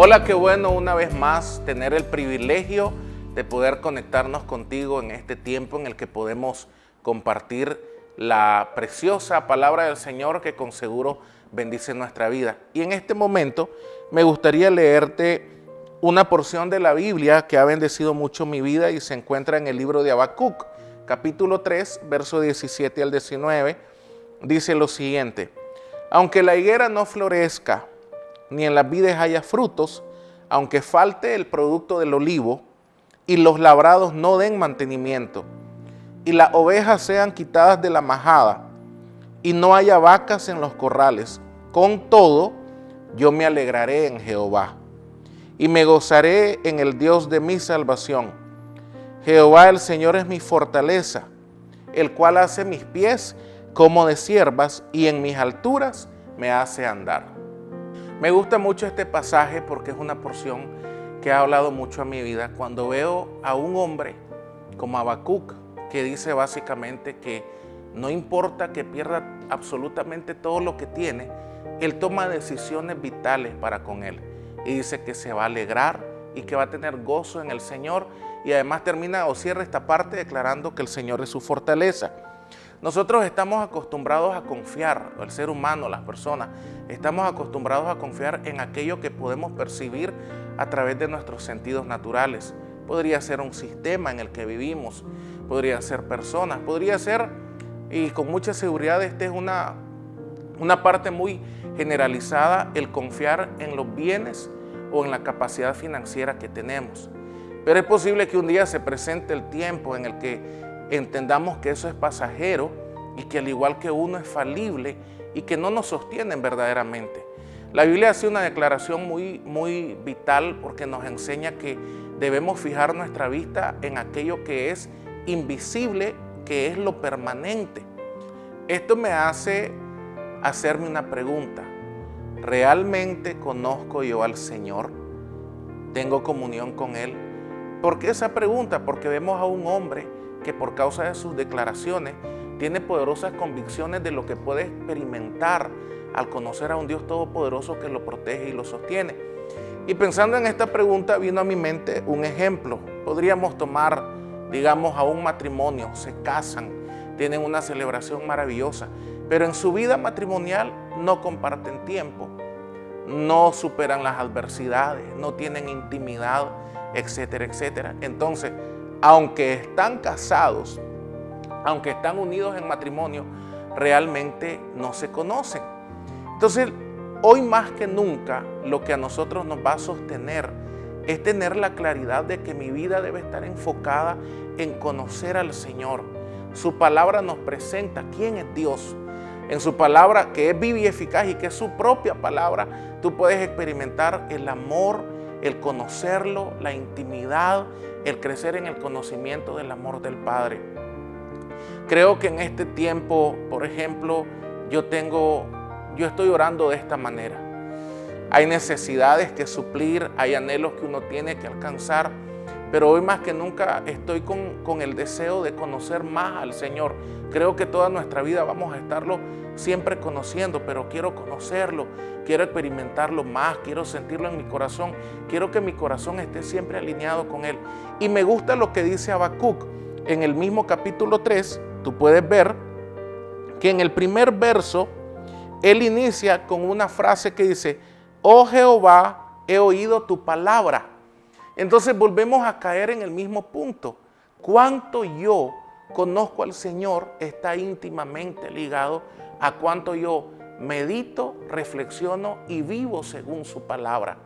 Hola, qué bueno una vez más tener el privilegio de poder conectarnos contigo en este tiempo en el que podemos compartir la preciosa palabra del Señor que con seguro bendice nuestra vida. Y en este momento me gustaría leerte una porción de la Biblia que ha bendecido mucho mi vida y se encuentra en el libro de Habacuc, capítulo 3, verso 17 al 19. Dice lo siguiente: Aunque la higuera no florezca, ni en las vides haya frutos, aunque falte el producto del olivo, y los labrados no den mantenimiento, y las ovejas sean quitadas de la majada, y no haya vacas en los corrales. Con todo, yo me alegraré en Jehová, y me gozaré en el Dios de mi salvación. Jehová el Señor es mi fortaleza, el cual hace mis pies como de siervas, y en mis alturas me hace andar. Me gusta mucho este pasaje porque es una porción que ha hablado mucho a mi vida. Cuando veo a un hombre como Habacuc, que dice básicamente que no importa que pierda absolutamente todo lo que tiene, él toma decisiones vitales para con él. Y dice que se va a alegrar y que va a tener gozo en el Señor. Y además termina o cierra esta parte declarando que el Señor es su fortaleza. Nosotros estamos acostumbrados a confiar, el ser humano, las personas, estamos acostumbrados a confiar en aquello que podemos percibir a través de nuestros sentidos naturales. Podría ser un sistema en el que vivimos, podría ser personas, podría ser, y con mucha seguridad esta es una, una parte muy generalizada, el confiar en los bienes o en la capacidad financiera que tenemos. Pero es posible que un día se presente el tiempo en el que entendamos que eso es pasajero y que al igual que uno es falible y que no nos sostienen verdaderamente. La Biblia hace una declaración muy, muy vital porque nos enseña que debemos fijar nuestra vista en aquello que es invisible, que es lo permanente. Esto me hace hacerme una pregunta. ¿Realmente conozco yo al Señor? ¿Tengo comunión con Él? ¿Por qué esa pregunta? Porque vemos a un hombre que por causa de sus declaraciones tiene poderosas convicciones de lo que puede experimentar al conocer a un Dios todopoderoso que lo protege y lo sostiene. Y pensando en esta pregunta vino a mi mente un ejemplo. Podríamos tomar, digamos, a un matrimonio, se casan, tienen una celebración maravillosa, pero en su vida matrimonial no comparten tiempo, no superan las adversidades, no tienen intimidad, etcétera, etcétera. Entonces, aunque están casados, aunque están unidos en matrimonio, realmente no se conocen. Entonces, hoy más que nunca, lo que a nosotros nos va a sostener es tener la claridad de que mi vida debe estar enfocada en conocer al Señor. Su palabra nos presenta quién es Dios. En su palabra, que es viva y eficaz y que es su propia palabra, tú puedes experimentar el amor, el conocerlo, la intimidad, el crecer en el conocimiento del amor del Padre. Creo que en este tiempo, por ejemplo, yo tengo, yo estoy orando de esta manera. Hay necesidades que suplir, hay anhelos que uno tiene que alcanzar, pero hoy más que nunca estoy con, con el deseo de conocer más al Señor. Creo que toda nuestra vida vamos a estarlo siempre conociendo, pero quiero conocerlo, quiero experimentarlo más, quiero sentirlo en mi corazón, quiero que mi corazón esté siempre alineado con Él. Y me gusta lo que dice Habacuc en el mismo capítulo 3, tú puedes ver que en el primer verso Él inicia con una frase que dice, oh Jehová, he oído tu palabra. Entonces volvemos a caer en el mismo punto. ¿Cuánto yo conozco al Señor está íntimamente ligado a cuánto yo medito, reflexiono y vivo según su palabra.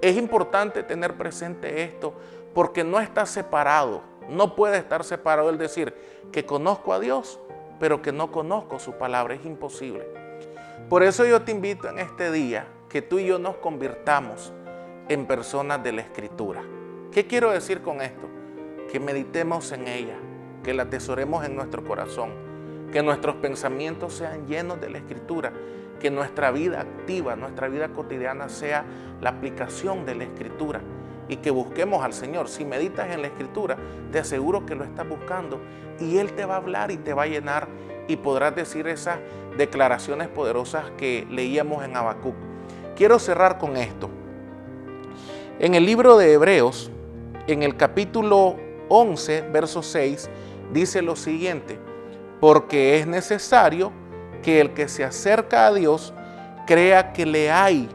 Es importante tener presente esto porque no está separado, no puede estar separado el decir que conozco a Dios, pero que no conozco su palabra, es imposible. Por eso yo te invito en este día que tú y yo nos convirtamos en personas de la Escritura. ¿Qué quiero decir con esto? Que meditemos en ella, que la atesoremos en nuestro corazón que nuestros pensamientos sean llenos de la Escritura, que nuestra vida activa, nuestra vida cotidiana sea la aplicación de la Escritura y que busquemos al Señor. Si meditas en la Escritura, te aseguro que lo estás buscando y Él te va a hablar y te va a llenar y podrás decir esas declaraciones poderosas que leíamos en Habacuc. Quiero cerrar con esto. En el libro de Hebreos, en el capítulo 11, verso 6, dice lo siguiente, porque es necesario que el que se acerca a Dios crea que le hay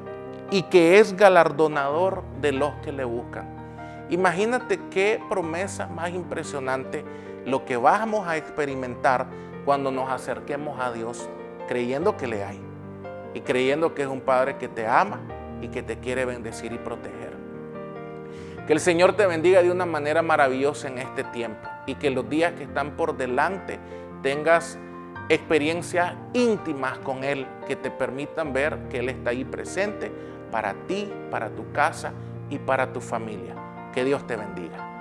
y que es galardonador de los que le buscan. Imagínate qué promesa más impresionante lo que vamos a experimentar cuando nos acerquemos a Dios creyendo que le hay y creyendo que es un Padre que te ama y que te quiere bendecir y proteger. Que el Señor te bendiga de una manera maravillosa en este tiempo y que los días que están por delante tengas experiencias íntimas con Él que te permitan ver que Él está ahí presente para ti, para tu casa y para tu familia. Que Dios te bendiga.